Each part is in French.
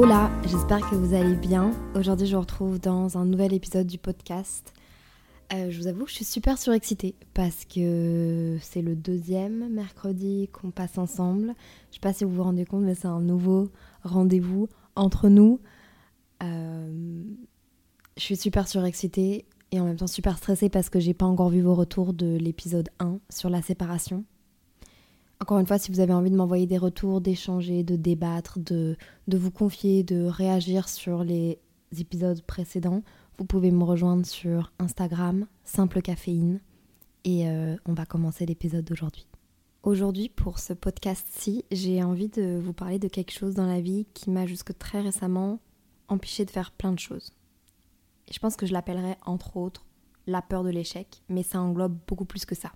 Hola, j'espère que vous allez bien. Aujourd'hui, je vous retrouve dans un nouvel épisode du podcast. Euh, je vous avoue je suis super surexcitée parce que c'est le deuxième mercredi qu'on passe ensemble. Je sais pas si vous vous rendez compte, mais c'est un nouveau rendez-vous entre nous. Euh, je suis super surexcitée et en même temps super stressée parce que j'ai pas encore vu vos retours de l'épisode 1 sur la séparation. Encore une fois, si vous avez envie de m'envoyer des retours, d'échanger, de débattre, de, vous confier, de réagir sur les épisodes précédents, vous pouvez me rejoindre sur Instagram, Simple Caféine, et euh, on va commencer l'épisode d'aujourd'hui. Aujourd'hui, pour ce podcast-ci, j'ai envie de vous parler de quelque chose dans la vie qui m'a jusque très récemment empêché de faire plein de choses. Je pense que je l'appellerais entre autres la peur de l'échec, mais ça englobe beaucoup plus que ça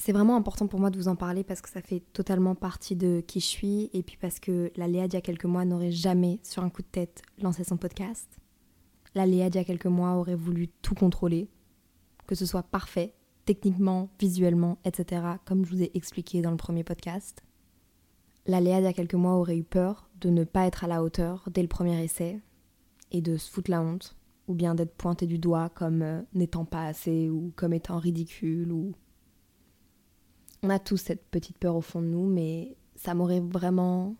c'est vraiment important pour moi de vous en parler parce que ça fait totalement partie de qui je suis et puis parce que la Léa d'il y a quelques mois n'aurait jamais, sur un coup de tête, lancé son podcast. La Léa d'il y a quelques mois aurait voulu tout contrôler, que ce soit parfait, techniquement, visuellement, etc., comme je vous ai expliqué dans le premier podcast. La Léa d'il y a quelques mois aurait eu peur de ne pas être à la hauteur dès le premier essai et de se foutre la honte, ou bien d'être pointée du doigt comme euh, n'étant pas assez ou comme étant ridicule ou on a tous cette petite peur au fond de nous, mais ça m'aurait vraiment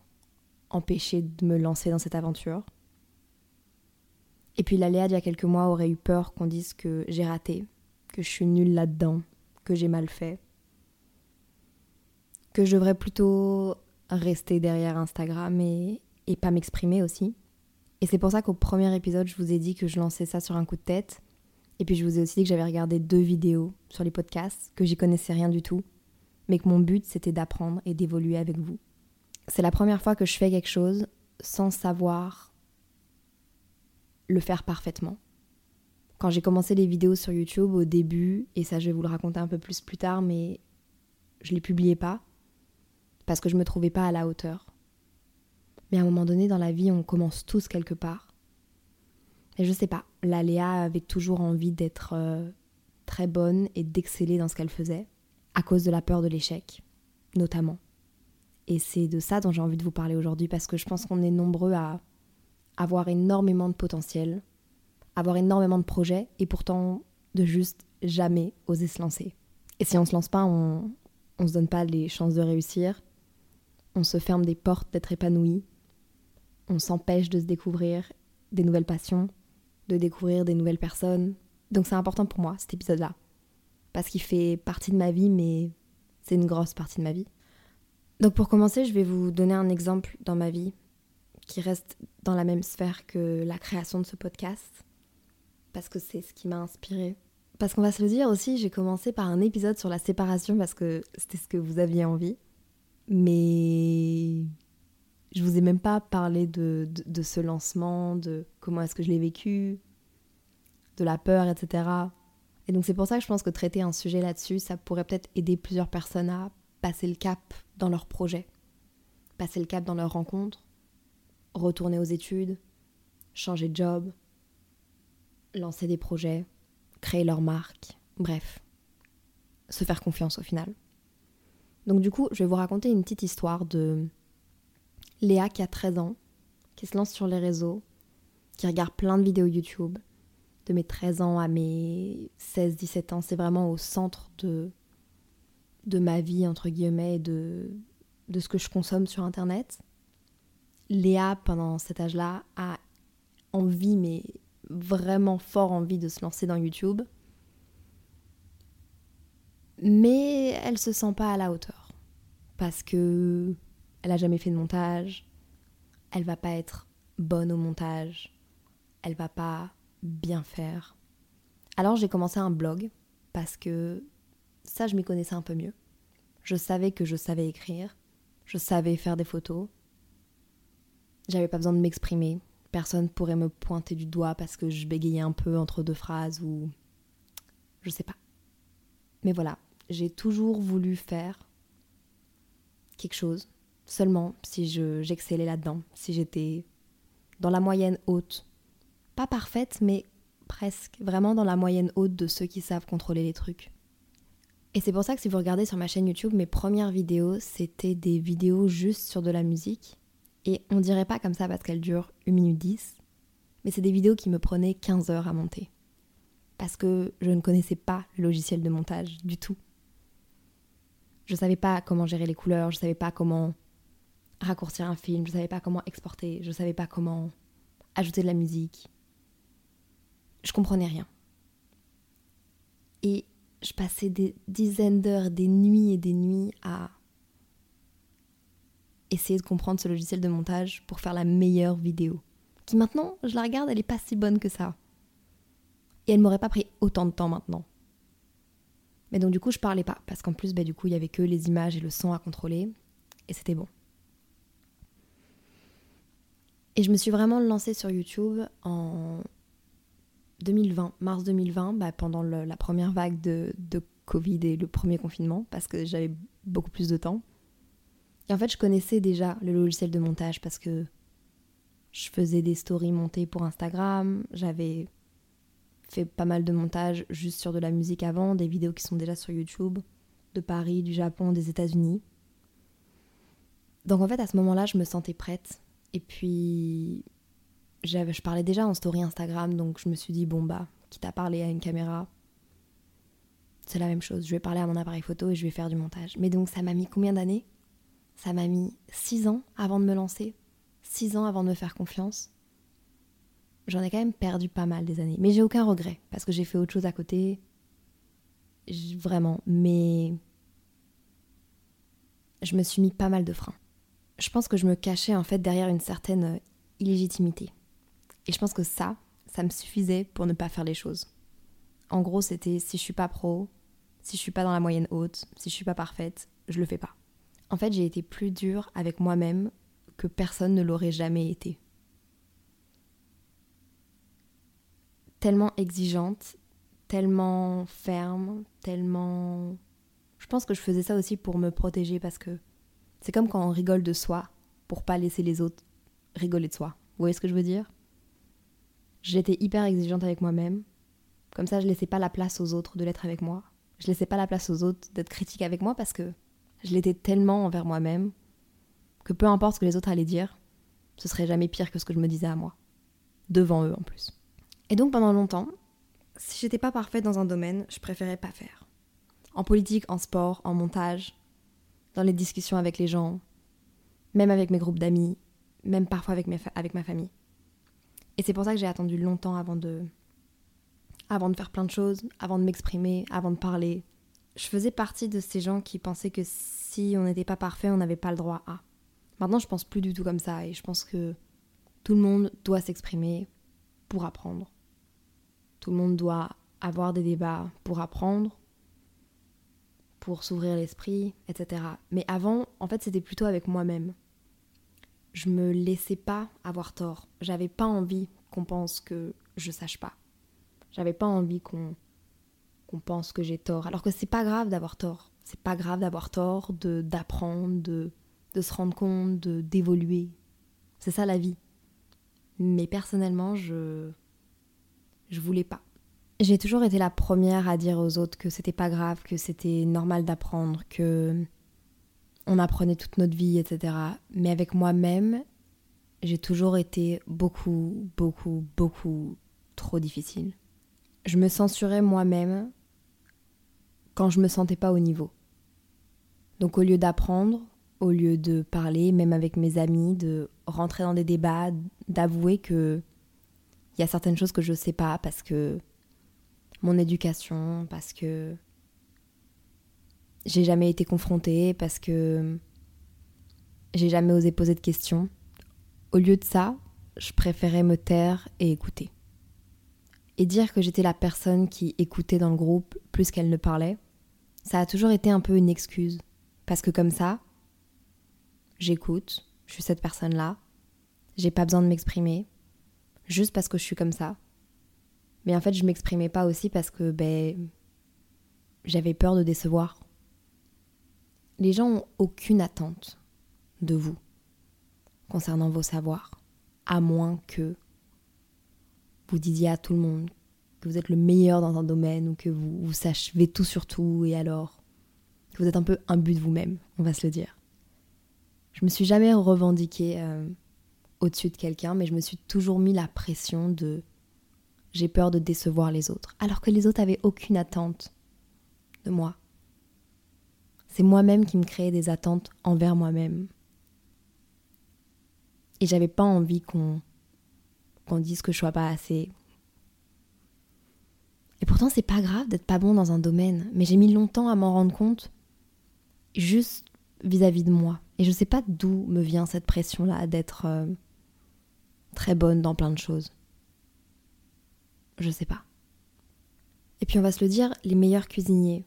empêché de me lancer dans cette aventure. Et puis l'aléa d'il y a quelques mois aurait eu peur qu'on dise que j'ai raté, que je suis nulle là-dedans, que j'ai mal fait, que je devrais plutôt rester derrière Instagram et, et pas m'exprimer aussi. Et c'est pour ça qu'au premier épisode, je vous ai dit que je lançais ça sur un coup de tête. Et puis je vous ai aussi dit que j'avais regardé deux vidéos sur les podcasts, que j'y connaissais rien du tout mais que mon but c'était d'apprendre et d'évoluer avec vous. C'est la première fois que je fais quelque chose sans savoir le faire parfaitement. Quand j'ai commencé les vidéos sur YouTube au début, et ça je vais vous le raconter un peu plus plus tard, mais je les publiais pas parce que je me trouvais pas à la hauteur. Mais à un moment donné dans la vie, on commence tous quelque part. Et je sais pas, la Léa avait toujours envie d'être euh, très bonne et d'exceller dans ce qu'elle faisait à cause de la peur de l'échec, notamment. Et c'est de ça dont j'ai envie de vous parler aujourd'hui parce que je pense qu'on est nombreux à avoir énormément de potentiel, avoir énormément de projets et pourtant de juste jamais oser se lancer. Et si on se lance pas, on, on se donne pas les chances de réussir, on se ferme des portes d'être épanoui, on s'empêche de se découvrir des nouvelles passions, de découvrir des nouvelles personnes. Donc c'est important pour moi cet épisode-là parce qu'il fait partie de ma vie, mais c'est une grosse partie de ma vie. Donc pour commencer, je vais vous donner un exemple dans ma vie qui reste dans la même sphère que la création de ce podcast, parce que c'est ce qui m'a inspiré. Parce qu'on va se le dire aussi, j'ai commencé par un épisode sur la séparation parce que c'était ce que vous aviez envie. Mais je vous ai même pas parlé de, de, de ce lancement, de comment est-ce que je l'ai vécu, de la peur, etc. Et donc c'est pour ça que je pense que traiter un sujet là-dessus, ça pourrait peut-être aider plusieurs personnes à passer le cap dans leur projet, passer le cap dans leur rencontre, retourner aux études, changer de job, lancer des projets, créer leur marque, bref, se faire confiance au final. Donc du coup, je vais vous raconter une petite histoire de Léa qui a 13 ans, qui se lance sur les réseaux, qui regarde plein de vidéos YouTube, de mes 13 ans à mes 16-17 ans. C'est vraiment au centre de, de ma vie, entre guillemets, de, de ce que je consomme sur Internet. Léa, pendant cet âge-là, a envie, mais vraiment fort envie de se lancer dans YouTube. Mais elle se sent pas à la hauteur. Parce que elle a jamais fait de montage, elle va pas être bonne au montage, elle va pas bien faire. Alors j'ai commencé un blog parce que ça, je m'y connaissais un peu mieux. Je savais que je savais écrire, je savais faire des photos. J'avais pas besoin de m'exprimer. Personne pourrait me pointer du doigt parce que je bégayais un peu entre deux phrases ou. Je sais pas. Mais voilà, j'ai toujours voulu faire quelque chose, seulement si j'excellais là-dedans, si j'étais dans la moyenne haute. Pas parfaite, mais presque, vraiment dans la moyenne haute de ceux qui savent contrôler les trucs. Et c'est pour ça que si vous regardez sur ma chaîne YouTube, mes premières vidéos, c'était des vidéos juste sur de la musique. Et on dirait pas comme ça parce qu'elles durent 1 minute 10, mais c'est des vidéos qui me prenaient 15 heures à monter. Parce que je ne connaissais pas le logiciel de montage du tout. Je savais pas comment gérer les couleurs, je savais pas comment raccourcir un film, je savais pas comment exporter, je savais pas comment ajouter de la musique. Je comprenais rien. Et je passais des dizaines d'heures, des nuits et des nuits à essayer de comprendre ce logiciel de montage pour faire la meilleure vidéo. Qui maintenant, je la regarde, elle est pas si bonne que ça. Et elle m'aurait pas pris autant de temps maintenant. Mais donc du coup, je parlais pas, parce qu'en plus, bah, du coup, il y avait que les images et le son à contrôler, et c'était bon. Et je me suis vraiment lancée sur YouTube en 2020, mars 2020, bah, pendant la première vague de, Covid et le premier confinement, parce que j'avais beaucoup plus de temps. Et en fait, je connaissais déjà le logiciel de montage parce que je faisais des stories montées pour Instagram, j'avais fait pas mal de montages juste sur de la musique avant, des vidéos qui sont déjà sur YouTube, de Paris, du Japon, des États-Unis. Donc en fait, à ce moment-là, je me sentais prête. Et puis, je parlais déjà en story Instagram, donc je me suis dit, bon bah, quitte à parler à une caméra, c'est la même chose. Je vais parler à mon appareil photo et je vais faire du montage. Mais donc ça m'a mis combien d'années? Ça m'a mis 6 ans avant de me lancer, 6 ans avant de me faire confiance. J'en ai quand même perdu pas mal des années. Mais j'ai aucun regret, parce que j'ai fait autre chose à côté. Vraiment, mais je me suis mis pas mal de freins. Je pense que je me cachais en fait derrière une certaine illégitimité. Et je pense que ça, ça me suffisait pour ne pas faire les choses. En gros, c'était si je suis pas pro, si je suis pas dans la moyenne haute, si je suis pas parfaite, je le fais pas. En fait, j'ai été plus dure avec moi-même que personne ne l'aurait jamais été. Tellement exigeante, tellement ferme, tellement... Je pense que je faisais ça aussi pour me protéger parce que c'est comme quand on rigole de soi pour pas laisser les autres rigoler de soi. Vous voyez ce que je veux dire? J'étais hyper exigeante avec moi-même. Comme ça, je laissais pas la place aux autres de l'être avec moi. Je laissais pas la place aux autres d'être critique avec moi parce que je l'étais tellement envers moi-même que peu importe ce que les autres allaient dire, ce serait jamais pire que ce que je me disais à moi. Devant eux en plus. Et donc pendant longtemps, si j'étais pas parfaite dans un domaine, je préférais pas faire. En politique, en sport, en montage, dans les discussions avec les gens, même avec mes groupes d'amis, même parfois avec ma famille. Et c'est pour ça que j'ai attendu longtemps avant de, avant de faire plein de choses, avant de m'exprimer, avant de parler. Je faisais partie de ces gens qui pensaient que si on n'était pas parfait, on n'avait pas le droit à. Maintenant, je pense plus du tout comme ça et je pense que tout le monde doit s'exprimer pour apprendre. Tout le monde doit avoir des débats pour apprendre, pour s'ouvrir l'esprit, etc. Mais avant, en fait, c'était plutôt avec moi-même je me laissais pas avoir tort. J'avais pas envie qu'on pense que je sache pas. J'avais pas envie qu'on qu'on pense que j'ai tort. Alors que c'est pas grave d'avoir tort. C'est pas grave d'avoir tort, de d'apprendre, de, de se rendre compte, de d'évoluer. C'est ça la vie. Mais personnellement, je je voulais pas. J'ai toujours été la première à dire aux autres que c'était pas grave, que c'était normal d'apprendre, que on apprenait toute notre vie, etc. Mais avec moi-même, j'ai toujours été beaucoup, beaucoup, beaucoup trop difficile. Je me censurais moi-même quand je me sentais pas au niveau. Donc au lieu d'apprendre, au lieu de parler, même avec mes amis, de rentrer dans des débats, d'avouer que il y a certaines choses que je sais pas parce que mon éducation, parce que j'ai jamais été confrontée parce que j'ai jamais osé poser de questions. Au lieu de ça, je préférais me taire et écouter. et dire que j'étais la personne qui écoutait dans le groupe plus qu'elle ne parlait, ça a toujours été un peu une excuse. Parce que comme ça, j'écoute, je suis cette personne-là, j'ai pas besoin de m'exprimer, juste parce que je suis comme ça. Mais en fait, je m'exprimais pas aussi parce que ben, j'avais peur de décevoir. Les gens ont aucune attente de vous concernant vos savoirs, à moins que vous disiez à tout le monde que vous êtes le meilleur dans un domaine ou que vous, vous tout sur tout et alors que vous êtes un peu but de vous-même, on va se le dire. Je me suis jamais revendiquée euh, au-dessus de quelqu'un, mais je me suis toujours mis la pression de j'ai peur de décevoir les autres, alors que les autres avaient aucune attente de moi. C'est moi-même qui me créais des attentes envers moi-même. Et j'avais pas envie qu'on dise que je sois pas assez. Et pourtant, c'est pas grave d'être pas bon dans un domaine, mais j'ai mis longtemps à m'en rendre compte, juste vis-à-vis de moi. Et je sais pas d'où me vient cette pression-là d'être euh, très bonne dans plein de choses. Je sais pas. Et puis on va se le dire, les meilleurs cuisiniers,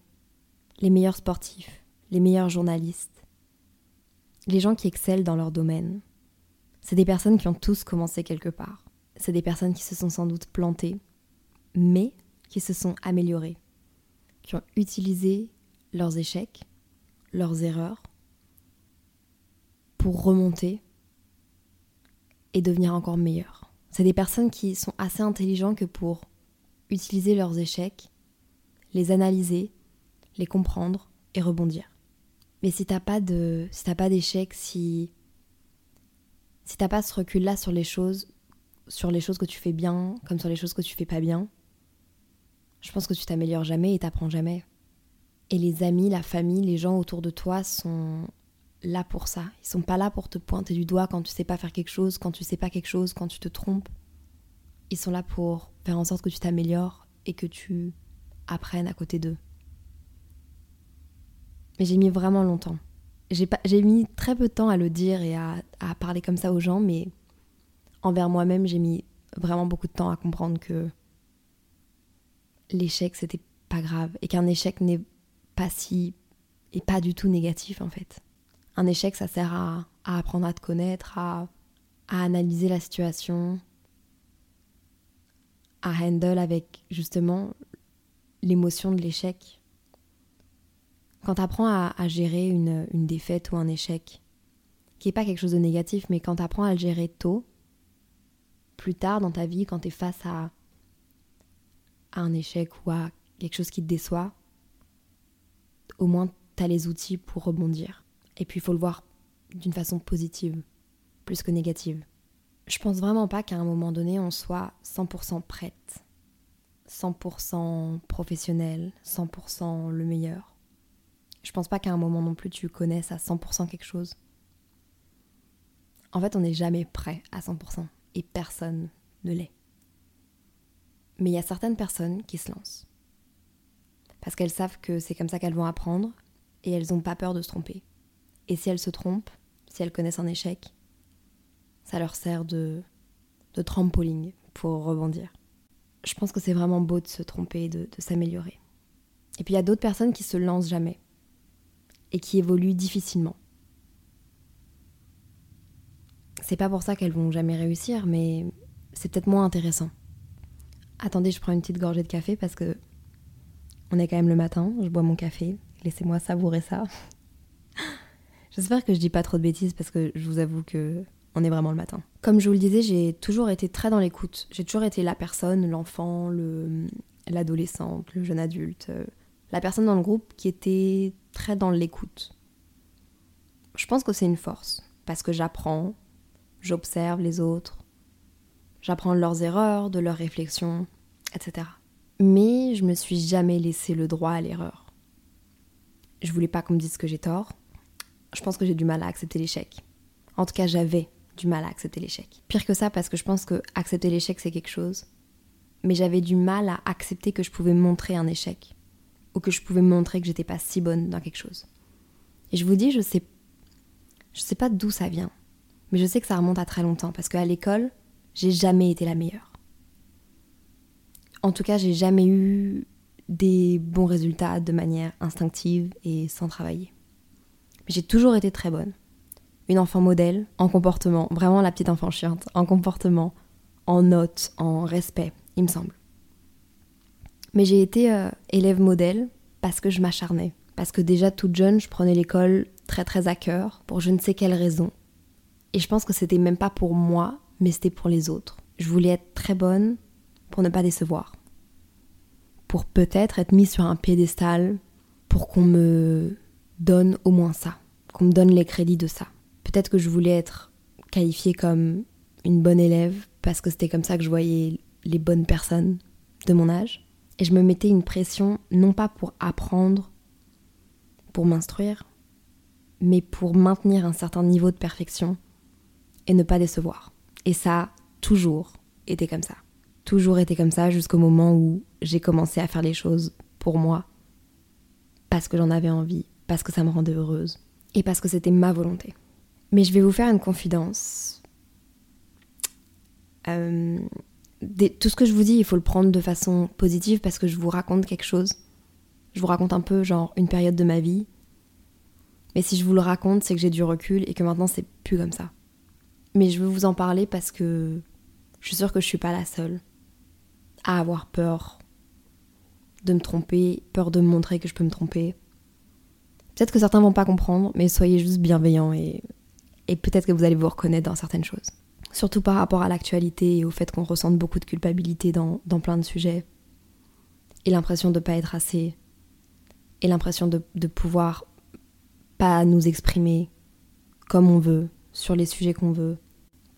les meilleurs sportifs, les meilleurs journalistes, les gens qui excellent dans leur domaine, c'est des personnes qui ont tous commencé quelque part. C'est des personnes qui se sont sans doute plantées, mais qui se sont améliorées, qui ont utilisé leurs échecs, leurs erreurs, pour remonter et devenir encore meilleurs. C'est des personnes qui sont assez intelligents que pour utiliser leurs échecs, les analyser, les comprendre et rebondir. Mais si t'as pas de, si t'as pas d'échec, si si t'as pas ce recul-là sur les choses, sur les choses que tu fais bien, comme sur les choses que tu fais pas bien, je pense que tu t'améliores jamais et t'apprends jamais. Et les amis, la famille, les gens autour de toi sont là pour ça. Ils sont pas là pour te pointer du doigt quand tu sais pas faire quelque chose, quand tu sais pas quelque chose, quand tu te trompes. Ils sont là pour faire en sorte que tu t'améliores et que tu apprennes à côté d'eux. Mais j'ai mis vraiment longtemps. J'ai mis très peu de temps à le dire et à, à parler comme ça aux gens, mais envers moi-même, j'ai mis vraiment beaucoup de temps à comprendre que l'échec, c'était pas grave et qu'un échec n'est pas si et pas du tout négatif en fait un échec, ça sert à, apprendre à te connaître, à, analyser la situation, à handle avec justement l'émotion de l'échec. Quand tu apprends à, gérer une, défaite ou un échec, qui n'est pas quelque chose de négatif, mais quand tu apprends à le gérer tôt, plus tard dans ta vie, quand tu es face à, un échec ou à quelque chose qui te déçoit, au moins tu as les outils pour rebondir. Et puis il faut le voir d'une façon positive, plus que négative. Je pense vraiment pas qu'à un moment donné on soit 100% prête, 100% professionnelle, 100% le meilleur. Je pense pas qu'à un moment non plus tu connaisses à 100% quelque chose. En fait, on n'est jamais prêt à 100% et personne ne l'est. Mais il y a certaines personnes qui se lancent. Parce qu'elles savent que c'est comme ça qu'elles vont apprendre et elles n'ont pas peur de se tromper. Et si elles se trompent, si elles connaissent un échec, ça leur sert de, trampoline pour rebondir. Je pense que c'est vraiment beau de se tromper, de, de s'améliorer. Et puis il y a d'autres personnes qui se lancent jamais et qui évoluent difficilement. C'est pas pour ça qu'elles vont jamais réussir, mais c'est peut-être moins intéressant. Attendez, je prends une petite gorgée de café parce que on est quand même le matin, je bois mon café, laissez-moi savourer ça. J'espère que je dis pas trop de bêtises parce que je vous avoue que on est vraiment le matin. Comme je vous le disais, j'ai toujours été très dans l'écoute. J'ai toujours été la personne, l'enfant, le, l'adolescente, le jeune adulte, euh, la personne dans le groupe qui était très dans l'écoute. Je pense que c'est une force parce que j'apprends, j'observe les autres, j'apprends de leurs erreurs, de leurs réflexions, etc. Mais je me suis jamais laissé le droit à l'erreur. Je voulais pas qu'on me dise que j'ai tort, je pense que j'ai du mal à accepter l'échec. En tout cas, j'avais du mal à accepter l'échec. Pire que ça, parce que je pense que accepter l'échec, c'est quelque chose. Mais j'avais du mal à accepter que je pouvais montrer un échec. Ou que je pouvais montrer que j'étais pas si bonne dans quelque chose. Et je vous dis, je sais, je sais pas d'où ça vient. Mais je sais que ça remonte à très longtemps. Parce qu'à l'école, j'ai jamais été la meilleure. En tout cas, j'ai jamais eu des bons résultats de manière instinctive et sans travailler. Mais j'ai toujours été très bonne. Une enfant modèle, en comportement, vraiment la petite enfant chiante, en comportement, en notes, en respect, il me semble. Mais j'ai été euh, élève modèle parce que je m'acharnais. Parce que déjà toute jeune, je prenais l'école très très à cœur, pour je ne sais quelle raison. Et je pense que c'était même pas pour moi, mais c'était pour les autres. Je voulais être très bonne pour ne pas décevoir. Pour peut-être être mise sur un piédestal, pour qu'on me donne au moins ça, qu'on me donne les crédits de ça. Peut-être que je voulais être qualifiée comme une bonne élève, parce que c'était comme ça que je voyais les bonnes personnes de mon âge. Et je me mettais une pression, non pas pour apprendre, pour m'instruire, mais pour maintenir un certain niveau de perfection et ne pas décevoir. Et ça a toujours été comme ça. Toujours été comme ça jusqu'au moment où j'ai commencé à faire les choses pour moi, parce que j'en avais envie, parce que ça me rendait heureuse, et parce que c'était ma volonté. Mais je vais vous faire une confidence. Euh, tout ce que je vous dis, il faut le prendre de façon positive parce que je vous raconte quelque chose. Je vous raconte un peu genre une période de ma vie. Mais si je vous le raconte, c'est que j'ai du recul et que maintenant c'est plus comme ça. Mais je veux vous en parler parce que je suis sûre que je suis pas la seule à avoir peur de me tromper, peur de me montrer que je peux me tromper. Peut-être que certains vont pas comprendre, mais soyez juste bienveillants et, et peut-être que vous allez vous reconnaître dans certaines choses. Surtout par rapport à l'actualité et au fait qu'on ressente beaucoup de culpabilité dans, plein de sujets. Et l'impression de pas être assez. Et l'impression de, de pouvoir pas nous exprimer comme on veut, sur les sujets qu'on veut.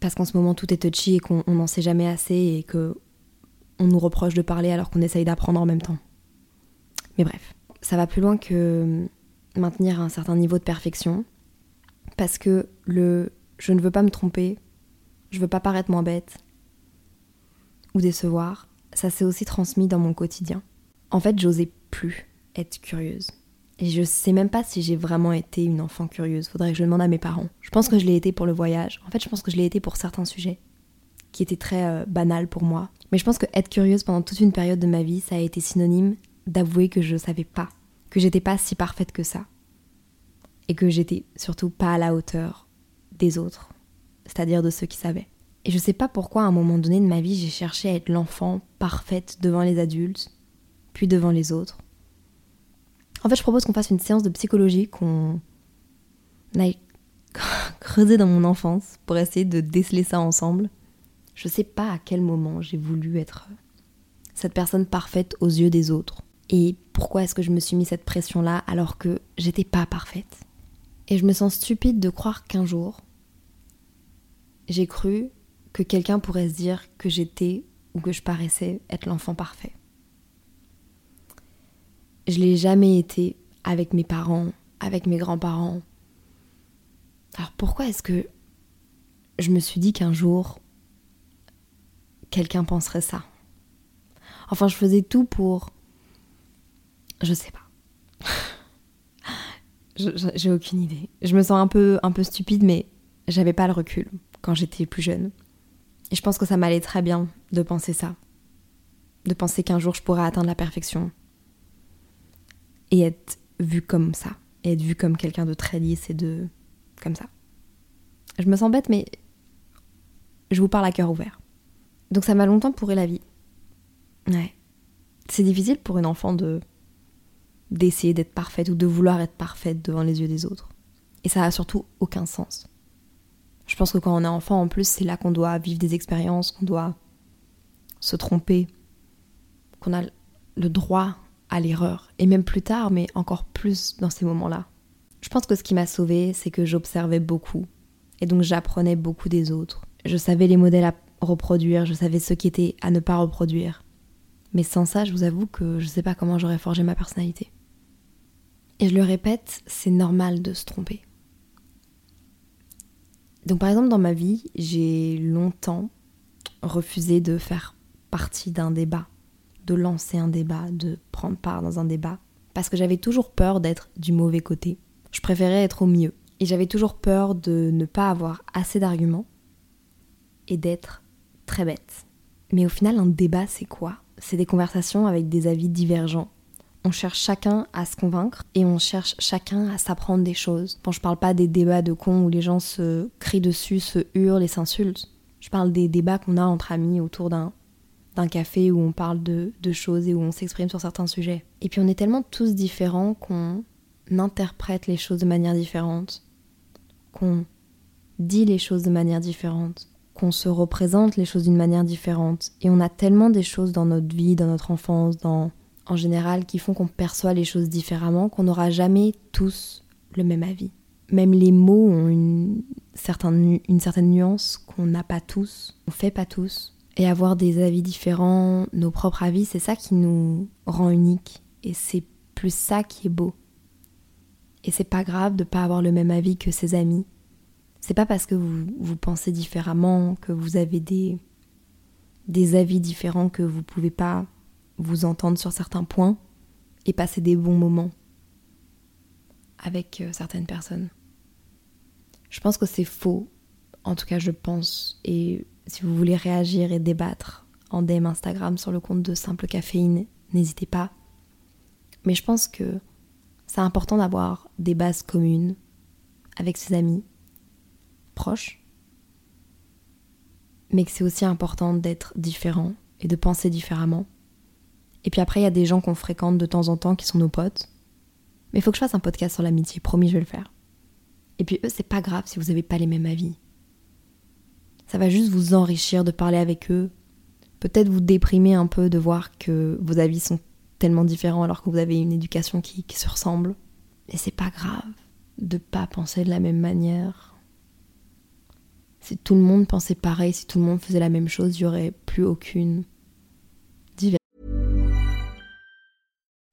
Parce qu'en ce moment tout est touchy et qu'on n'en sait jamais assez et que on nous reproche de parler alors qu'on essaye d'apprendre en même temps. Mais bref, ça va plus loin que maintenir un certain niveau de perfection. Parce que le je ne veux pas me tromper, je veux pas paraître moins bête ou décevoir, ça s'est aussi transmis dans mon quotidien. En fait, j'osais plus être curieuse. Et je sais même pas si j'ai vraiment été une enfant curieuse. Faudrait que je demande à mes parents. Je pense que je l'ai été pour le voyage. En fait, je pense que je l'ai été pour certains sujets qui étaient très euh, banals pour moi. Mais je pense que être curieuse pendant toute une période de ma vie, ça a été synonyme d'avouer que je savais pas, que j'étais pas si parfaite que ça. Et que j'étais surtout pas à la hauteur des autres, c'est-à-dire de ceux qui savaient. Et je sais pas pourquoi à un moment donné de ma vie, j'ai cherché à être l'enfant parfaite devant les adultes, puis devant les autres en fait, je propose qu'on fasse une séance de psychologie, qu'on aille creuser dans mon enfance pour essayer de déceler ça ensemble. Je sais pas à quel moment j'ai voulu être cette personne parfaite aux yeux des autres. Et pourquoi est-ce que je me suis mis cette pression-là alors que j'étais pas parfaite? Et je me sens stupide de croire qu'un jour, j'ai cru que quelqu'un pourrait se dire que j'étais ou que je paraissais être l'enfant parfait. Je l'ai jamais été avec mes parents, avec mes grands-parents. Alors pourquoi est-ce que je me suis dit qu'un jour quelqu'un penserait ça? Enfin, je faisais tout pour. Je sais pas. J'ai aucune idée. Je me sens un peu, un peu stupide, mais j'avais pas le recul quand j'étais plus jeune. Et je pense que ça m'allait très bien de penser ça. De penser qu'un jour je pourrais atteindre la perfection et être vu comme ça, et être vu comme quelqu'un de très lisse et de. comme ça. Je me sens bête, mais je vous parle à cœur ouvert. Donc ça m'a longtemps pourri la vie. Ouais. C'est difficile pour une enfant de d'essayer d'être parfaite ou de vouloir être parfaite devant les yeux des autres. Et ça a surtout aucun sens. Je pense que quand on est enfant, en plus, c'est là qu'on doit vivre des expériences, qu'on doit se tromper, qu'on a le droit à l'erreur. Et même plus tard, mais encore plus dans ces moments-là. Je pense que ce qui m'a sauvée, c'est que j'observais beaucoup. Et donc j'apprenais beaucoup des autres. Je savais les modèles à reproduire, je savais ceux qui étaient à ne pas reproduire. Mais sans ça, je vous avoue que je sais pas comment j'aurais forgé ma personnalité. Et je le répète, c'est normal de se tromper. Donc par exemple dans ma vie, j'ai longtemps refusé de faire partie d'un débat de lancer un débat, de prendre part dans un débat, parce que j'avais toujours peur d'être du mauvais côté. Je préférais être au mieux. Et j'avais toujours peur de ne pas avoir assez d'arguments et d'être très bête. Mais au final, un débat, c'est quoi? C'est des conversations avec des avis divergents. On cherche chacun à se convaincre et on cherche chacun à s'apprendre des choses. Bon, je parle pas des débats de cons où les gens se crient dessus, se hurlent et s'insultent. Je parle des débats qu'on a entre amis autour d'un d'un café où on parle de, de choses et où on s'exprime sur certains sujets. Et puis on est tellement tous différents qu'on interprète les choses de manière différente, qu'on dit les choses de manière différente, qu'on se représente les choses d'une manière différente. Et on a tellement des choses dans notre vie, dans notre enfance, dans en général, qui font qu'on perçoit les choses différemment, qu'on n'aura jamais tous le même avis. Même les mots ont une certaine, nuance qu'on n'a pas tous, on fait pas tous. Et avoir des avis différents, nos propres avis, c'est ça qui nous rend uniques. Et c'est plus ça qui est beau. Et c'est pas grave de pas avoir le même avis que ses amis. C'est pas parce que vous, vous pensez différemment, que vous avez des, des avis différents que vous pouvez pas vous entendre sur certains points et passer des bons moments avec euh, certaines personnes. Je pense que c'est faux, en tout cas je pense, et si vous voulez réagir et débattre en DM Instagram sur le compte de Simple Caféine, n'hésitez pas. Mais je pense que c'est important d'avoir des bases communes avec ses amis proches, mais que c'est aussi important d'être différent et de penser différemment et puis après, il y a des gens qu'on fréquente de temps en temps qui sont nos potes. Mais il faut que je fasse un podcast sur l'amitié, promis, je vais le faire. Et puis eux, c'est pas grave si vous n'avez pas les mêmes avis. Ça va juste vous enrichir de parler avec eux. Peut-être vous déprimer un peu de voir que vos avis sont tellement différents alors que vous avez une éducation qui, qui se ressemble. Mais c'est pas grave de pas penser de la même manière. Si tout le monde pensait pareil, si tout le monde faisait la même chose, il n'y aurait plus aucune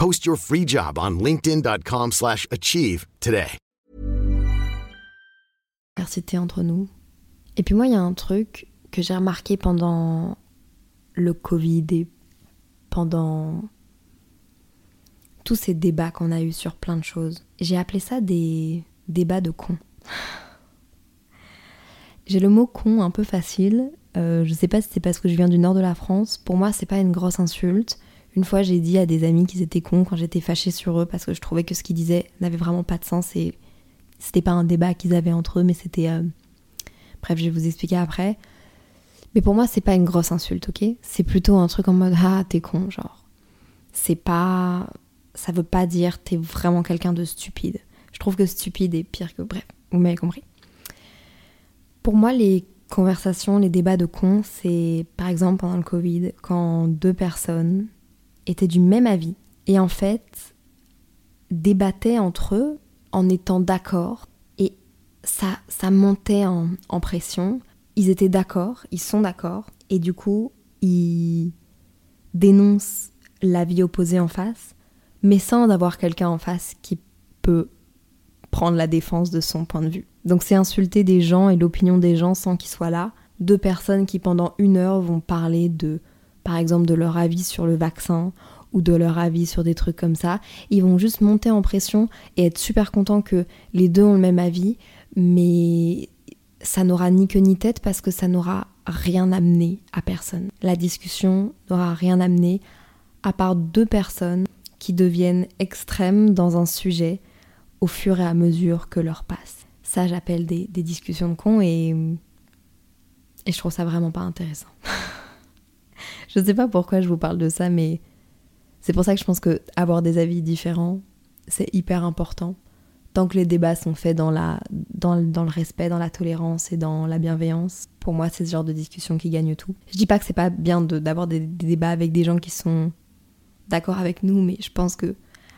Post your free job on linkedin.com/achieve today. C'était entre nous. Et puis moi, il y a un truc que j'ai remarqué pendant le Covid et pendant tous ces débats qu'on a eu sur plein de choses. J'ai appelé ça des débats de cons. J'ai le mot con un peu facile. Euh, je sais pas si c'est parce que je viens du nord de la France. Pour moi, c'est pas une grosse insulte. Une fois, j'ai dit à des amis qu'ils étaient cons quand j'étais fâchée sur eux parce que je trouvais que ce qu'ils disaient n'avait vraiment pas de sens et c'était pas un débat qu'ils avaient entre eux, mais c'était. Euh, bref, je vais vous expliquer après. Mais pour moi, c'est pas une grosse insulte, ok? C'est plutôt un truc en mode Ah, t'es con, genre. C'est pas. Ça veut pas dire t'es vraiment quelqu'un de stupide. Je trouve que stupide est pire que. Bref, vous m'avez compris. Pour moi, les conversations, les débats de cons, c'est par exemple pendant le Covid, quand deux personnes étaient du même avis et en fait débattaient entre eux en étant d'accord et ça, ça montait en, en pression. Ils étaient d'accord, ils sont d'accord et du coup ils dénoncent la vie opposée en face, mais sans avoir quelqu'un en face qui peut prendre la défense de son point de vue. Donc c'est insulter des gens et l'opinion des gens sans qu'ils soient là. Deux personnes qui pendant une heure vont parler de par exemple de leur avis sur le vaccin ou de leur avis sur des trucs comme ça. Ils vont juste monter en pression et être super contents que les deux ont le même avis, mais ça n'aura ni queue ni tête parce que ça n'aura rien amené à personne. La discussion n'aura rien amené à part deux personnes qui deviennent extrêmes dans un sujet au fur et à mesure que leur passe. Ça, j'appelle des, discussions de cons et je trouve ça vraiment pas intéressant. je sais pas pourquoi je vous parle de ça, mais c'est pour ça que je pense que avoir des avis différents, c'est hyper important. Tant que les débats sont faits dans, la, dans, le respect, dans la tolérance et dans la bienveillance, pour moi, c'est ce genre de discussion qui gagne tout. Je dis pas que c'est pas bien d'avoir des, des, débats avec des gens qui sont d'accord avec nous, mais je pense que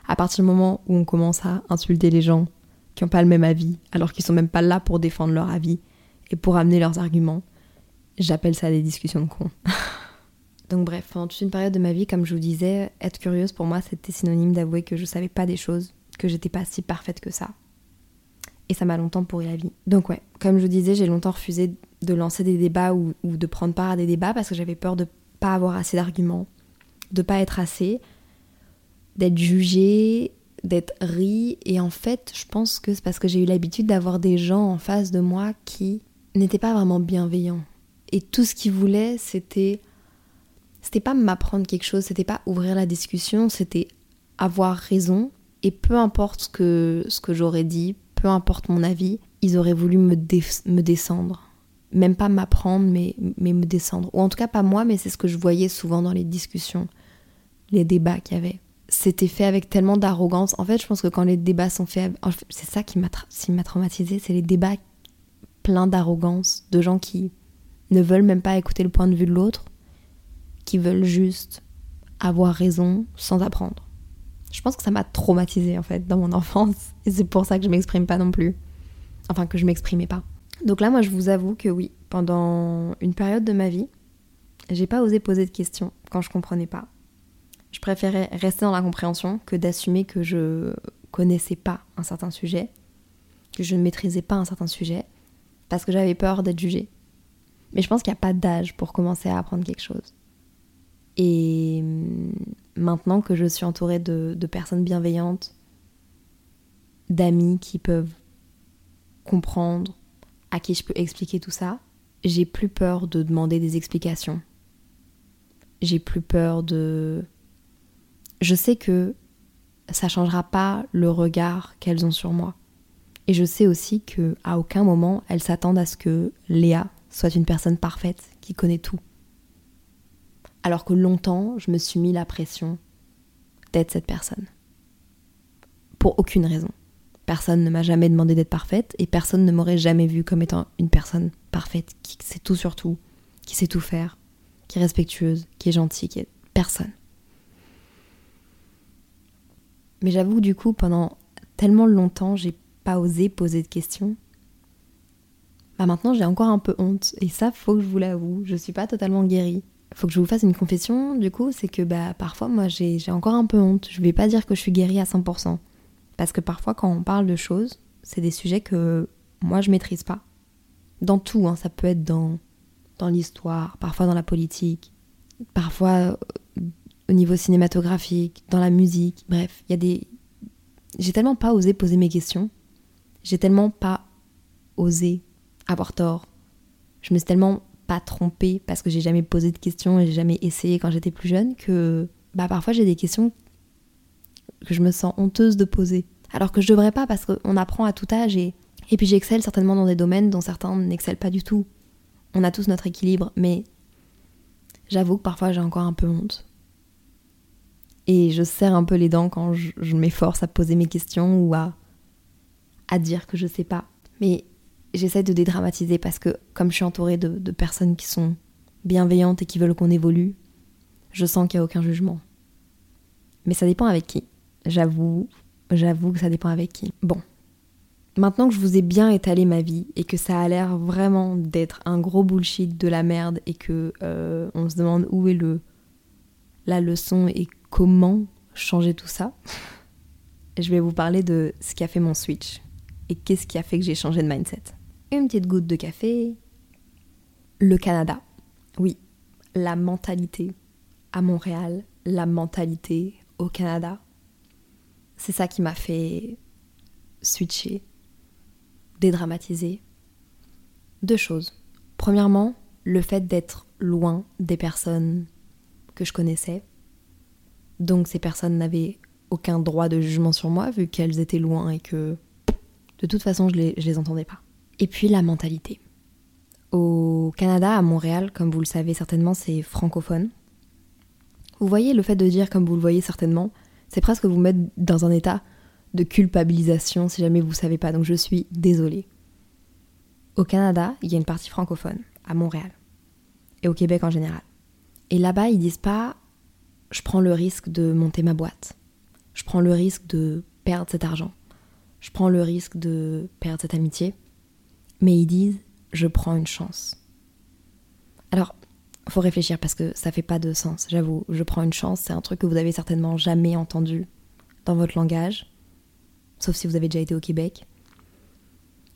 à partir du moment où on commence à insulter les gens qui n'ont pas le même avis, alors qu'ils sont même pas là pour défendre leur avis et pour amener leurs arguments, j'appelle ça des discussions de cons. Donc bref, pendant toute une période de ma vie, comme je vous disais, être curieuse pour moi, c'était synonyme d'avouer que je savais pas des choses, que j'étais pas si parfaite que ça. Et ça m'a longtemps pourri la vie. Donc ouais, comme je vous disais, j'ai longtemps refusé de lancer des débats ou, de prendre part à des débats parce que j'avais peur de pas avoir assez d'arguments, de pas être assez, d'être jugée, d'être ri. Et en fait, je pense que c'est parce que j'ai eu l'habitude d'avoir des gens en face de moi qui n'étaient pas vraiment bienveillants. Et tout ce qu'ils voulaient, c'était. C'était pas m'apprendre quelque chose, c'était pas ouvrir la discussion, c'était avoir raison. Et peu importe ce que, ce que j'aurais dit, peu importe mon avis, ils auraient voulu me, me descendre. Même pas m'apprendre, mais, mais me descendre. Ou en tout cas pas moi, mais c'est ce que je voyais souvent dans les discussions, les débats qu'il y avait c'était fait avec tellement d'arrogance. En fait, je pense que quand les débats sont faits, c'est ça qui m'a traumatisé, c'est les débats pleins d'arrogance, de gens qui ne veulent même pas écouter le point de vue de l'autre, qui veulent juste avoir raison sans apprendre. Je pense que ça m'a traumatisé en fait dans mon enfance et c'est pour ça que je m'exprime pas non plus. Enfin que je m'exprimais pas. Donc là moi je vous avoue que oui, pendant une période de ma vie, j'ai pas osé poser de questions quand je comprenais pas je préférais rester dans la compréhension que d'assumer que je connaissais pas un certain sujet, que je ne maîtrisais pas un certain sujet, parce que j'avais peur d'être jugée. Mais je pense qu'il n'y a pas d'âge pour commencer à apprendre quelque chose. Et hum, maintenant que je suis entourée de, de personnes bienveillantes, d'amis qui peuvent comprendre, à qui je peux expliquer tout ça, j'ai plus peur de demander des explications. J'ai plus peur de je sais que ça changera pas le regard qu'elles ont sur moi. Et je sais aussi que à aucun moment elles s'attendent à ce que Léa soit une personne parfaite qui connaît tout. Alors que longtemps, je me suis mis la pression d'être cette personne. Pour aucune raison. Personne ne m'a jamais demandé d'être parfaite et personne ne m'aurait jamais vue comme étant une personne parfaite qui sait tout sur tout, qui sait tout faire, qui est respectueuse, qui est gentille, qui est personne. Mais j'avoue, du coup, pendant tellement longtemps, j'ai pas osé poser de questions. Bah maintenant, j'ai encore un peu honte. Et ça, faut que je vous l'avoue, je suis pas totalement guérie. Faut que je vous fasse une confession, du coup, c'est que bah parfois, moi, j'ai encore un peu honte. Je vais pas dire que je suis guérie à 100%. Parce que parfois, quand on parle de choses, c'est des sujets que moi, je maîtrise pas. Dans tout, hein, ça peut être dans, dans l'histoire, parfois dans la politique, parfois au niveau cinématographique, dans la musique, bref, il y a des... J'ai tellement pas osé poser mes questions, j'ai tellement pas osé avoir tort, je me suis tellement pas trompée parce que j'ai jamais posé de questions et j'ai jamais essayé quand j'étais plus jeune que bah parfois j'ai des questions que je me sens honteuse de poser. Alors que je devrais pas parce qu'on apprend à tout âge et, puis j'excelle certainement dans des domaines dont certains n'excellent pas du tout. On a tous notre équilibre, mais j'avoue que parfois j'ai encore un peu honte. Et je serre un peu les dents quand je, m'efforce à poser mes questions ou à, à dire que je sais pas. Mais j'essaie de dédramatiser parce que comme je suis entourée de, personnes qui sont bienveillantes et qui veulent qu'on évolue, je sens qu'il n'y a aucun jugement. Mais ça dépend avec qui. J'avoue, j'avoue que ça dépend avec qui. Bon. Maintenant que je vous ai bien étalé ma vie et que ça a l'air vraiment d'être un gros bullshit de la merde et que euh, on se demande où est le la leçon et comment changer tout ça, je vais vous parler de ce qui a fait mon switch et qu'est-ce qui a fait que j'ai changé de mindset. Une petite goutte de café, le Canada. Oui, la mentalité à Montréal, la mentalité au Canada. C'est ça qui m'a fait switcher, dédramatiser. Deux choses. Premièrement, le fait d'être loin des personnes que je connaissais, donc ces personnes n'avaient aucun droit de jugement sur moi vu qu'elles étaient loin et que de toute façon je les, entendais pas. Et puis la mentalité. Au Canada, à Montréal, comme vous le savez certainement, c'est francophone. Vous voyez le fait de dire comme vous le voyez certainement, c'est presque vous mettre dans un état de culpabilisation si jamais vous savez pas. Donc je suis désolée. Au Canada, il y a une partie francophone, à Montréal. Et au Québec en général. Et là-bas, ils disent pas je prends le risque de monter ma boîte. Je prends le risque de perdre cet argent. Je prends le risque de perdre cette amitié. Mais ils disent, je prends une chance. Alors, faut réfléchir parce que ça fait pas de sens. J'avoue, je prends une chance, c'est un truc que vous avez certainement jamais entendu dans votre langage, sauf si vous avez déjà été au Québec.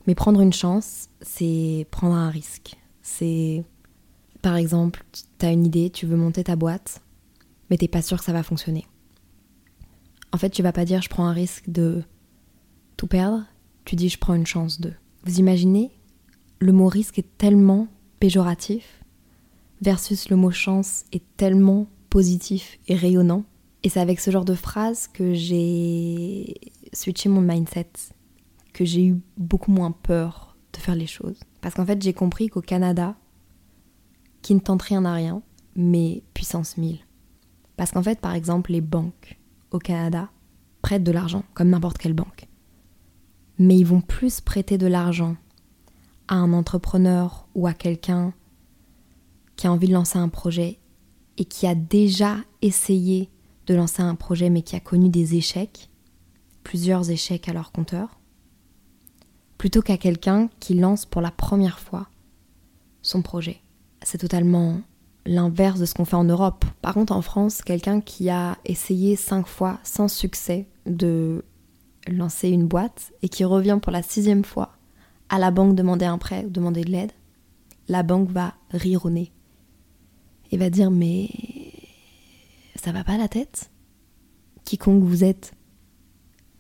Mais prendre une chance, c'est prendre un risque. C'est, par exemple, tu as une idée, tu veux monter ta boîte, mais t'es pas sûr que ça va fonctionner. En fait, tu vas pas dire je prends un risque de tout perdre, tu dis je prends une chance de. Vous imaginez Le mot risque est tellement péjoratif versus le mot chance est tellement positif et rayonnant. Et c'est avec ce genre de phrase que j'ai switché mon mindset, que j'ai eu beaucoup moins peur de faire les choses. Parce qu'en fait, j'ai compris qu'au Canada, qui ne tente rien à rien, mais puissance 1000. Parce qu'en fait, par exemple, les banques au Canada prêtent de l'argent, comme n'importe quelle banque. Mais ils vont plus prêter de l'argent à un entrepreneur ou à quelqu'un qui a envie de lancer un projet et qui a déjà essayé de lancer un projet mais qui a connu des échecs, plusieurs échecs à leur compteur, plutôt qu'à quelqu'un qui lance pour la première fois son projet. C'est totalement l'inverse de ce qu'on fait en Europe. Par contre, en France, quelqu'un qui a essayé cinq fois sans succès de lancer une boîte et qui revient pour la sixième fois à la banque demander un prêt ou demander de l'aide, la banque va rire au nez et va dire mais ça va pas la tête? Quiconque vous êtes,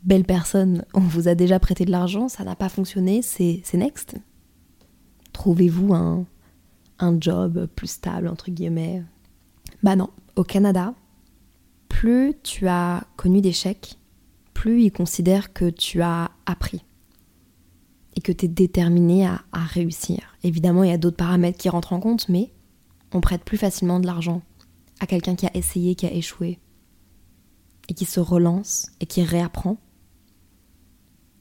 belle personne, on vous a déjà prêté de l'argent, ça n'a pas fonctionné, c'est next. Trouvez-vous un, un job plus stable, entre guillemets? Bah non, au Canada, plus tu as connu d'échecs, plus ils considèrent que tu as appris et que tu es déterminé à, réussir. Évidemment, il y a d'autres paramètres qui rentrent en compte, mais on prête plus facilement de l'argent à quelqu'un qui a essayé, qui a échoué, et qui se relance et qui réapprend.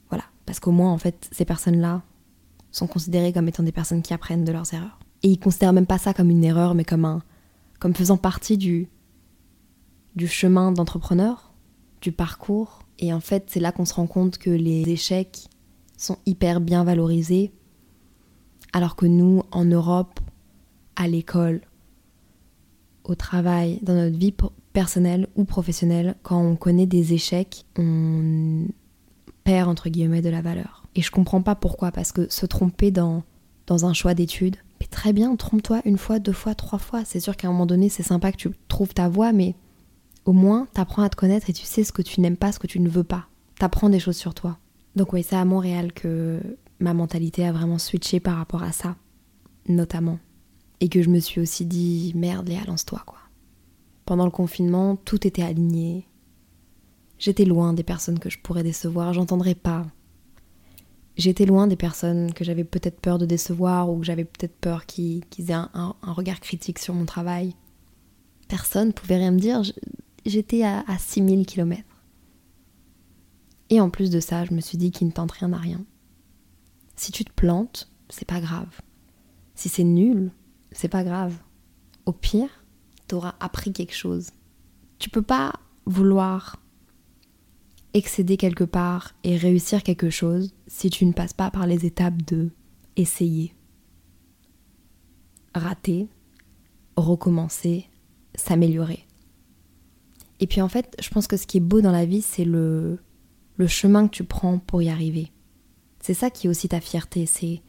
Voilà, parce qu'au moins, en fait, ces personnes-là sont considérées comme étant des personnes qui apprennent de leurs erreurs. Et ils considèrent même pas ça comme une erreur, mais comme un, comme faisant partie du, du chemin d'entrepreneur, du parcours. Et en fait, c'est là qu'on se rend compte que les échecs sont hyper bien valorisés, alors que nous, en Europe, à l'école, au travail, dans notre vie personnelle ou professionnelle, quand on connaît des échecs, on perd entre guillemets de la valeur. Et je comprends pas pourquoi, parce que se tromper dans, dans un choix d'études, très bien, trompe-toi une fois, deux fois, trois fois. C'est sûr qu'à un moment donné, c'est sympa que tu trouves ta voie, mais au moins, t'apprends à te connaître et tu sais ce que tu n'aimes pas, ce que tu ne veux pas. T'apprends des choses sur toi. Donc oui, c'est à Montréal que ma mentalité a vraiment switché par rapport à ça, notamment. Et que je me suis aussi dit, merde Léa, lance-toi quoi. Pendant le confinement, tout était aligné. J'étais loin des personnes que je pourrais décevoir, j'entendrais pas. J'étais loin des personnes que j'avais peut-être peur de décevoir ou que j'avais peut-être peur qu'ils aient un, regard critique sur mon travail. Personne pouvait rien me dire, j'étais à, à 6000 km. Et en plus de ça, je me suis dit qu'il ne tente rien à rien. Si tu te plantes, c'est pas grave. Si c'est nul, c'est pas grave. Au pire, t'auras appris quelque chose. Tu peux pas vouloir excéder quelque part et réussir quelque chose si tu ne passes pas par les étapes de essayer, rater, recommencer, s'améliorer. Et puis en fait, je pense que ce qui est beau dans la vie, c'est le, le chemin que tu prends pour y arriver. C'est ça qui est aussi ta fierté, c'est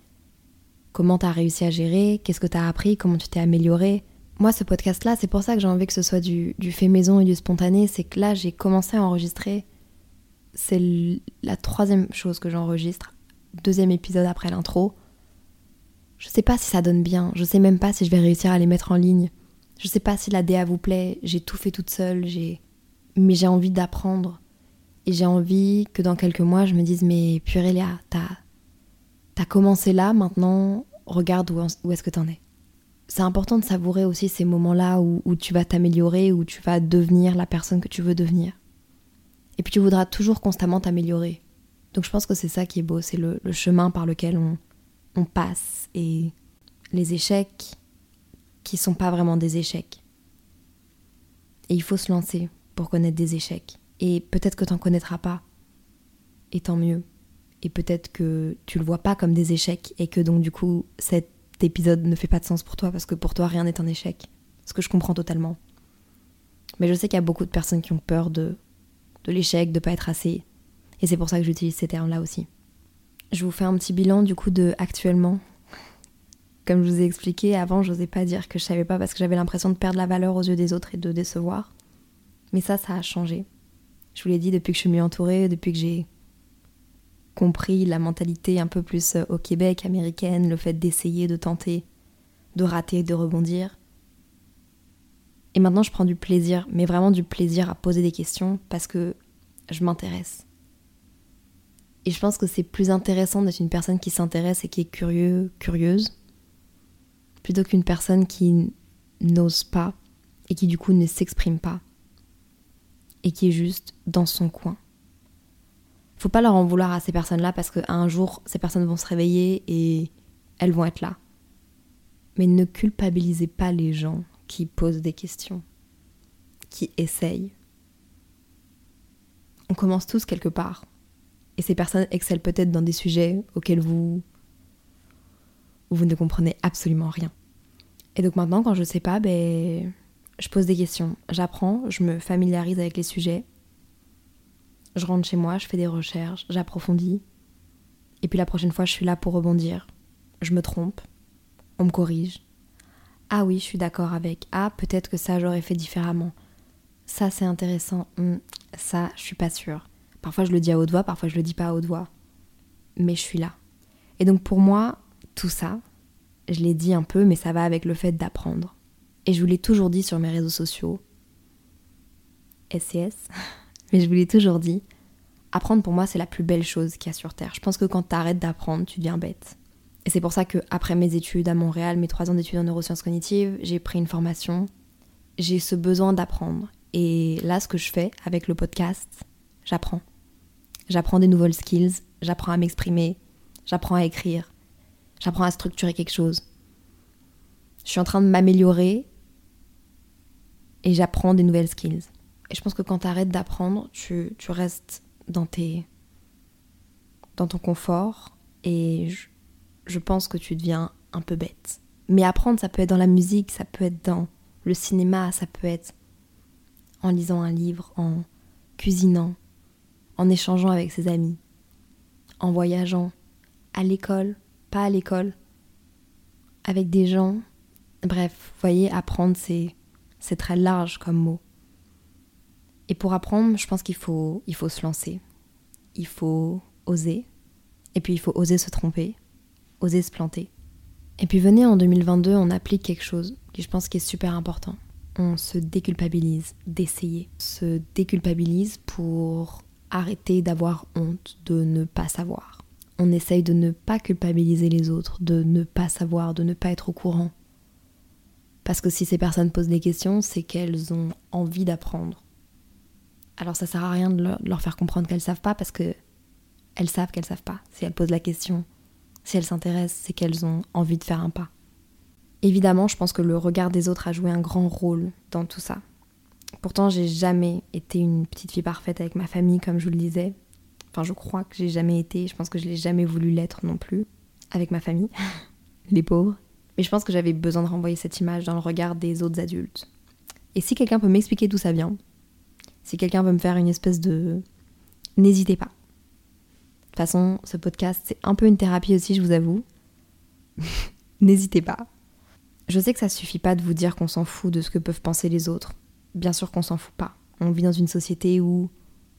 comment tu as réussi à gérer, qu'est-ce que tu as appris, comment tu t'es amélioré. Moi, ce podcast-là, c'est pour ça que j'ai envie que ce soit du, fait maison et du spontané. C'est que là, j'ai commencé à enregistrer. C'est la troisième chose que j'enregistre. Deuxième épisode après l'intro. Je sais pas si ça donne bien. Je sais même pas si je vais réussir à les mettre en ligne. Je sais pas si la DA vous plaît. J'ai tout fait toute seule. J'ai... Mais j'ai envie d'apprendre. Et j'ai envie que dans quelques mois, je me dise Mais purée Léa, t'as T'as commencé là, maintenant, regarde où, est-ce que t'en es. C'est important de savourer aussi ces moments-là où, tu vas t'améliorer, où tu vas devenir la personne que tu veux devenir. Et puis tu voudras toujours constamment t'améliorer. Donc je pense que c'est ça qui est beau, c'est le, chemin par lequel on, on passe et les échecs qui sont pas vraiment des échecs. Et il faut se lancer pour connaître des échecs. Et peut-être que t'en connaîtras pas. Et tant mieux et peut-être que tu le vois pas comme des échecs et que donc du coup cette épisode ne fait pas de sens pour toi parce que pour toi rien n'est un échec. Ce que je comprends totalement. Mais je sais qu'il y a beaucoup de personnes qui ont peur de, de l'échec, de pas être assez. Et c'est pour ça que j'utilise ces termes-là aussi. Je vous fais un petit bilan du coup de actuellement. Comme je vous ai expliqué, avant je n'osais pas dire que je savais pas parce que j'avais l'impression de perdre la valeur aux yeux des autres et de décevoir. Mais ça, ça a changé. Je vous l'ai dit depuis que je suis mieux entourée, depuis que j'ai compris la mentalité un peu plus euh, au Québec, américaine, le fait d'essayer, de tenter, de rater, de rebondir. Et maintenant, je prends du plaisir, mais vraiment du plaisir à poser des questions parce que je m'intéresse. Et je pense que c'est plus intéressant d'être une personne qui s'intéresse et qui est curieux, curieuse, plutôt qu'une personne qui n'ose pas et qui du coup ne s'exprime pas et qui est juste dans son coin. Faut pas leur en vouloir à ces personnes-là parce qu'un jour, ces personnes vont se réveiller et elles vont être là. Mais ne culpabilisez pas les gens qui posent des questions, qui essayent. On commence tous quelque part. Et ces personnes excellent peut-être dans des sujets auxquels vous vous ne comprenez absolument rien. Et donc maintenant, quand je sais pas, ben, je pose des questions, j'apprends, je me familiarise avec les sujets, je rentre chez moi, je fais des recherches, j'approfondis, et puis la prochaine fois, je suis là pour rebondir. Je me trompe, on me corrige, ah oui, je suis d'accord avec. Ah, peut-être que ça, j'aurais fait différemment. Ça, c'est intéressant. Hmm, ça, je suis pas sûre. Parfois, je le dis à haute voix, parfois, je le dis pas à haute voix. Mais je suis là. Et donc, pour moi, tout ça, je l'ai dit un peu, mais ça va avec le fait d'apprendre. Et je vous l'ai toujours dit sur mes réseaux sociaux. SCS. mais je vous l'ai toujours dit. Apprendre, pour moi, c'est la plus belle chose qu'il y a sur Terre. Je pense que quand tu arrêtes d'apprendre, tu deviens bête. Et c'est pour ça que après mes études à Montréal, mes trois ans d'études en neurosciences cognitives, j'ai pris une formation. J'ai ce besoin d'apprendre. Et là, ce que je fais avec le podcast, j'apprends. J'apprends des nouvelles skills, j'apprends à m'exprimer, j'apprends à écrire, j'apprends à structurer quelque chose. Je suis en train de m'améliorer et j'apprends des nouvelles skills. Et je pense que quand tu arrêtes d'apprendre, tu, tu restes dans tes dans ton confort et je, je pense que tu deviens un peu bête. Mais apprendre, ça peut être dans la musique, ça peut être dans le cinéma, ça peut être en lisant un livre, en cuisinant, en échangeant avec ses amis, en voyageant, à l'école, pas à l'école, avec des gens. Bref, vous voyez, apprendre, c'est, c'est très large comme mot. Et pour apprendre, je pense qu'il faut, il faut se lancer. Il faut oser. Et puis il faut oser se tromper oser se planter. Et puis venez en 2022, on applique quelque chose qui je pense qui est super important. On se déculpabilise d'essayer. Se déculpabilise pour arrêter d'avoir honte de ne pas savoir. On essaye de ne pas culpabiliser les autres, de ne pas savoir, de ne pas être au courant. Parce que si ces personnes posent des questions, c'est qu'elles ont envie d'apprendre. Alors ça sert à rien de leur, faire comprendre qu'elles savent pas parce que elles savent qu'elles savent pas. Si elles posent la question, si elles s'intéressent, c'est qu'elles ont envie de faire un pas. Évidemment, je pense que le regard des autres a joué un grand rôle dans tout ça. Pourtant, j'ai jamais été une petite fille parfaite avec ma famille, comme je vous le disais. Enfin, je crois que j'ai jamais été, je pense que je l'ai jamais voulu l'être non plus, avec ma famille, les pauvres. Mais je pense que j'avais besoin de renvoyer cette image dans le regard des autres adultes. Et si quelqu'un peut m'expliquer d'où ça vient, si quelqu'un veut me faire une espèce de... N'hésitez pas. De toute façon, ce podcast, c'est un peu une thérapie aussi, je vous avoue. N'hésitez pas. Je sais que ça suffit pas de vous dire qu'on s'en fout de ce que peuvent penser les autres. Bien sûr qu'on s'en fout pas. On vit dans une société où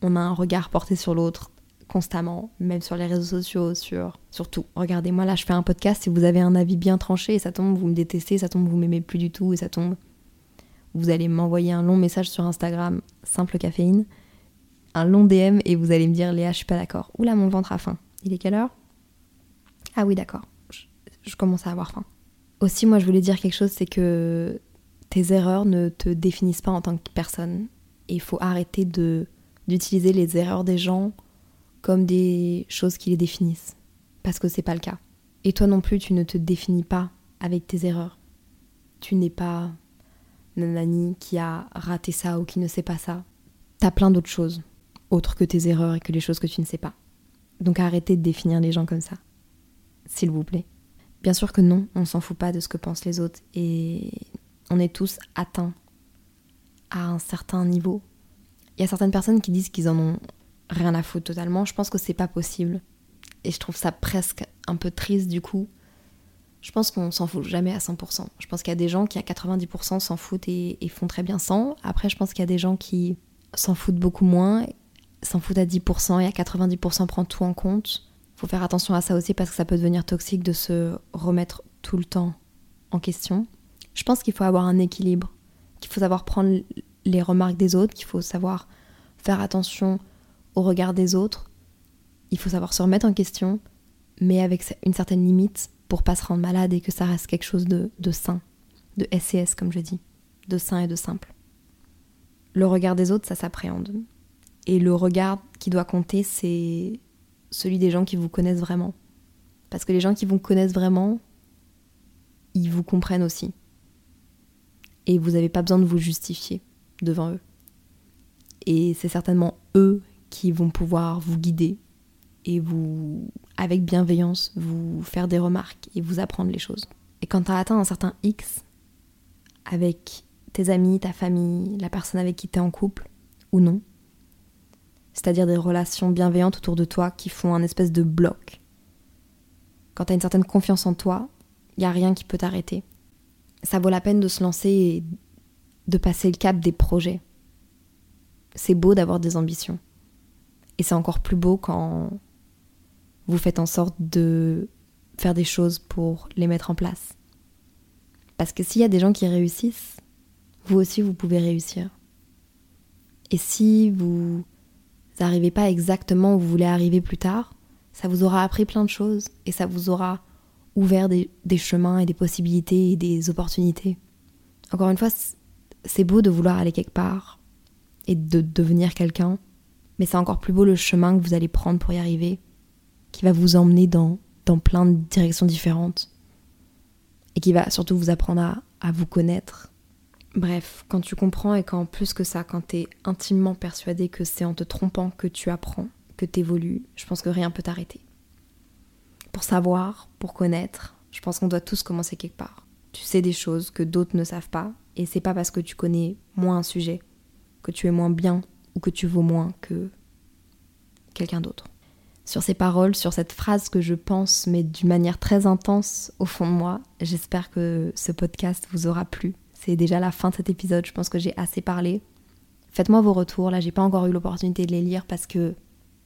on a un regard porté sur l'autre constamment, même sur les réseaux sociaux, sur, tout. Regardez, moi là, je fais un podcast et vous avez un avis bien tranché et ça tombe, vous me détestez, ça tombe, vous m'aimez plus du tout et ça tombe. Vous allez m'envoyer un long message sur Instagram, simple caféine, un long DM et vous allez me dire Léa, je suis pas d'accord. Oula, mon ventre a faim. Il est quelle heure? Ah oui, d'accord. Je, commence à avoir faim. Aussi, moi, je voulais dire quelque chose, c'est que tes erreurs ne te définissent pas en tant que personne. Et il faut arrêter de d'utiliser les erreurs des gens comme des choses qui les définissent. Parce que c'est pas le cas. Et toi non plus, tu ne te définis pas avec tes erreurs. Tu n'es pas nanani qui a raté ça ou qui ne sait pas ça. T'as plein d'autres choses autre que tes erreurs et que les choses que tu ne sais pas. Donc arrêtez de définir les gens comme ça. S'il vous plaît. Bien sûr que non, on s'en fout pas de ce que pensent les autres et on est tous atteints à un certain niveau. Il y a certaines personnes qui disent qu'ils en ont rien à foutre totalement. Je pense que c'est pas possible. Et je trouve ça presque un peu triste du coup. Je pense qu'on s'en fout jamais à 100%. Je pense qu'il y a des gens qui à 90% s'en foutent et, font très bien sans. Après, je pense qu'il y a des gens qui s'en foutent beaucoup moins, s'en foutent à 10% et à 90% prennent tout en compte. Faut faire attention à ça aussi parce que ça peut devenir toxique de se remettre tout le temps en question. Je pense qu'il faut avoir un équilibre, qu'il faut savoir prendre les remarques des autres, qu'il faut savoir faire attention au regard des autres. Il faut savoir se remettre en question, mais avec une certaine limite pour pas se rendre malade et que ça reste quelque chose de, de sain, de SCS comme je dis, de sain et de simple. Le regard des autres, ça s'appréhende. Et le regard qui doit compter, c'est celui des gens qui vous connaissent vraiment. Parce que les gens qui vous connaissent vraiment, ils vous comprennent aussi. Et vous n'avez pas besoin de vous justifier devant eux. Et c'est certainement eux qui vont pouvoir vous guider et vous, avec bienveillance, vous faire des remarques et vous apprendre les choses. Et quand tu as atteint un certain X avec tes amis, ta famille, la personne avec qui tu es en couple ou non, c'est-à-dire des relations bienveillantes autour de toi qui font un espèce de bloc. Quand tu as une certaine confiance en toi, il n'y a rien qui peut t'arrêter. Ça vaut la peine de se lancer et de passer le cap des projets. C'est beau d'avoir des ambitions. Et c'est encore plus beau quand vous faites en sorte de faire des choses pour les mettre en place. Parce que s'il y a des gens qui réussissent, vous aussi vous pouvez réussir. Et si vous n'arrivez pas exactement où vous voulez arriver plus tard, ça vous aura appris plein de choses et ça vous aura ouvert des, chemins et des possibilités et des opportunités. Encore une fois, c'est beau de vouloir aller quelque part et de devenir quelqu'un, mais c'est encore plus beau le chemin que vous allez prendre pour y arriver, qui va vous emmener dans, plein de directions différentes et qui va surtout vous apprendre à, vous connaître. Bref, quand tu comprends et qu'en plus que ça, quand tu es intimement persuadé que c'est en te trompant que tu apprends, que tu évolues, je pense que rien peut t'arrêter. Pour savoir, pour connaître, je pense qu'on doit tous commencer quelque part. Tu sais des choses que d'autres ne savent pas, et c'est pas parce que tu connais moins un sujet que tu es moins bien ou que tu vaux moins que quelqu'un d'autre. Sur ces paroles, sur cette phrase que je pense, mais d'une manière très intense au fond de moi, j'espère que ce podcast vous aura plu. C'est déjà la fin de cet épisode, je pense que j'ai assez parlé. Faites-moi vos retours, là j'ai pas encore eu l'opportunité de les lire parce que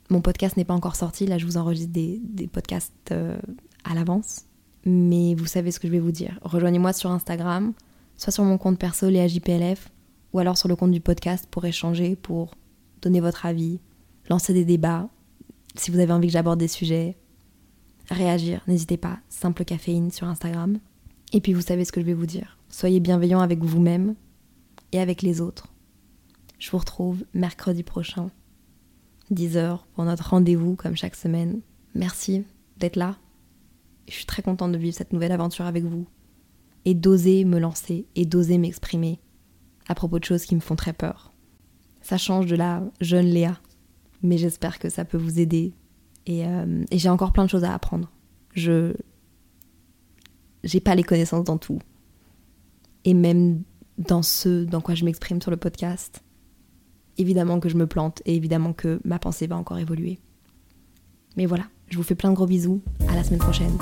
mon podcast n'est pas encore sorti, là je vous enregistre des, podcasts euh, à l'avance. Mais vous savez ce que je vais vous dire. Rejoignez-moi sur Instagram, soit sur mon compte perso Léa JPLF, ou alors sur le compte du podcast pour échanger, pour donner votre avis, lancer des débats, si vous avez envie que j'aborde des sujets, réagir, n'hésitez pas, simple caféine sur Instagram. Et puis vous savez ce que je vais vous dire. Soyez bienveillant avec vous-même et avec les autres. Je vous retrouve mercredi prochain, 10h, pour notre rendez-vous comme chaque semaine. Merci d'être là. Je suis très contente de vivre cette nouvelle aventure avec vous et d'oser me lancer et d'oser m'exprimer à propos de choses qui me font très peur. Ça change de la jeune Léa, mais j'espère que ça peut vous aider et, euh, et j'ai encore plein de choses à apprendre. Je j'ai pas les connaissances dans tout et même dans ce dans quoi je m'exprime sur le podcast. Évidemment que je me plante et évidemment que ma pensée va encore évoluer. Mais voilà, je vous fais plein de gros bisous. À la semaine prochaine.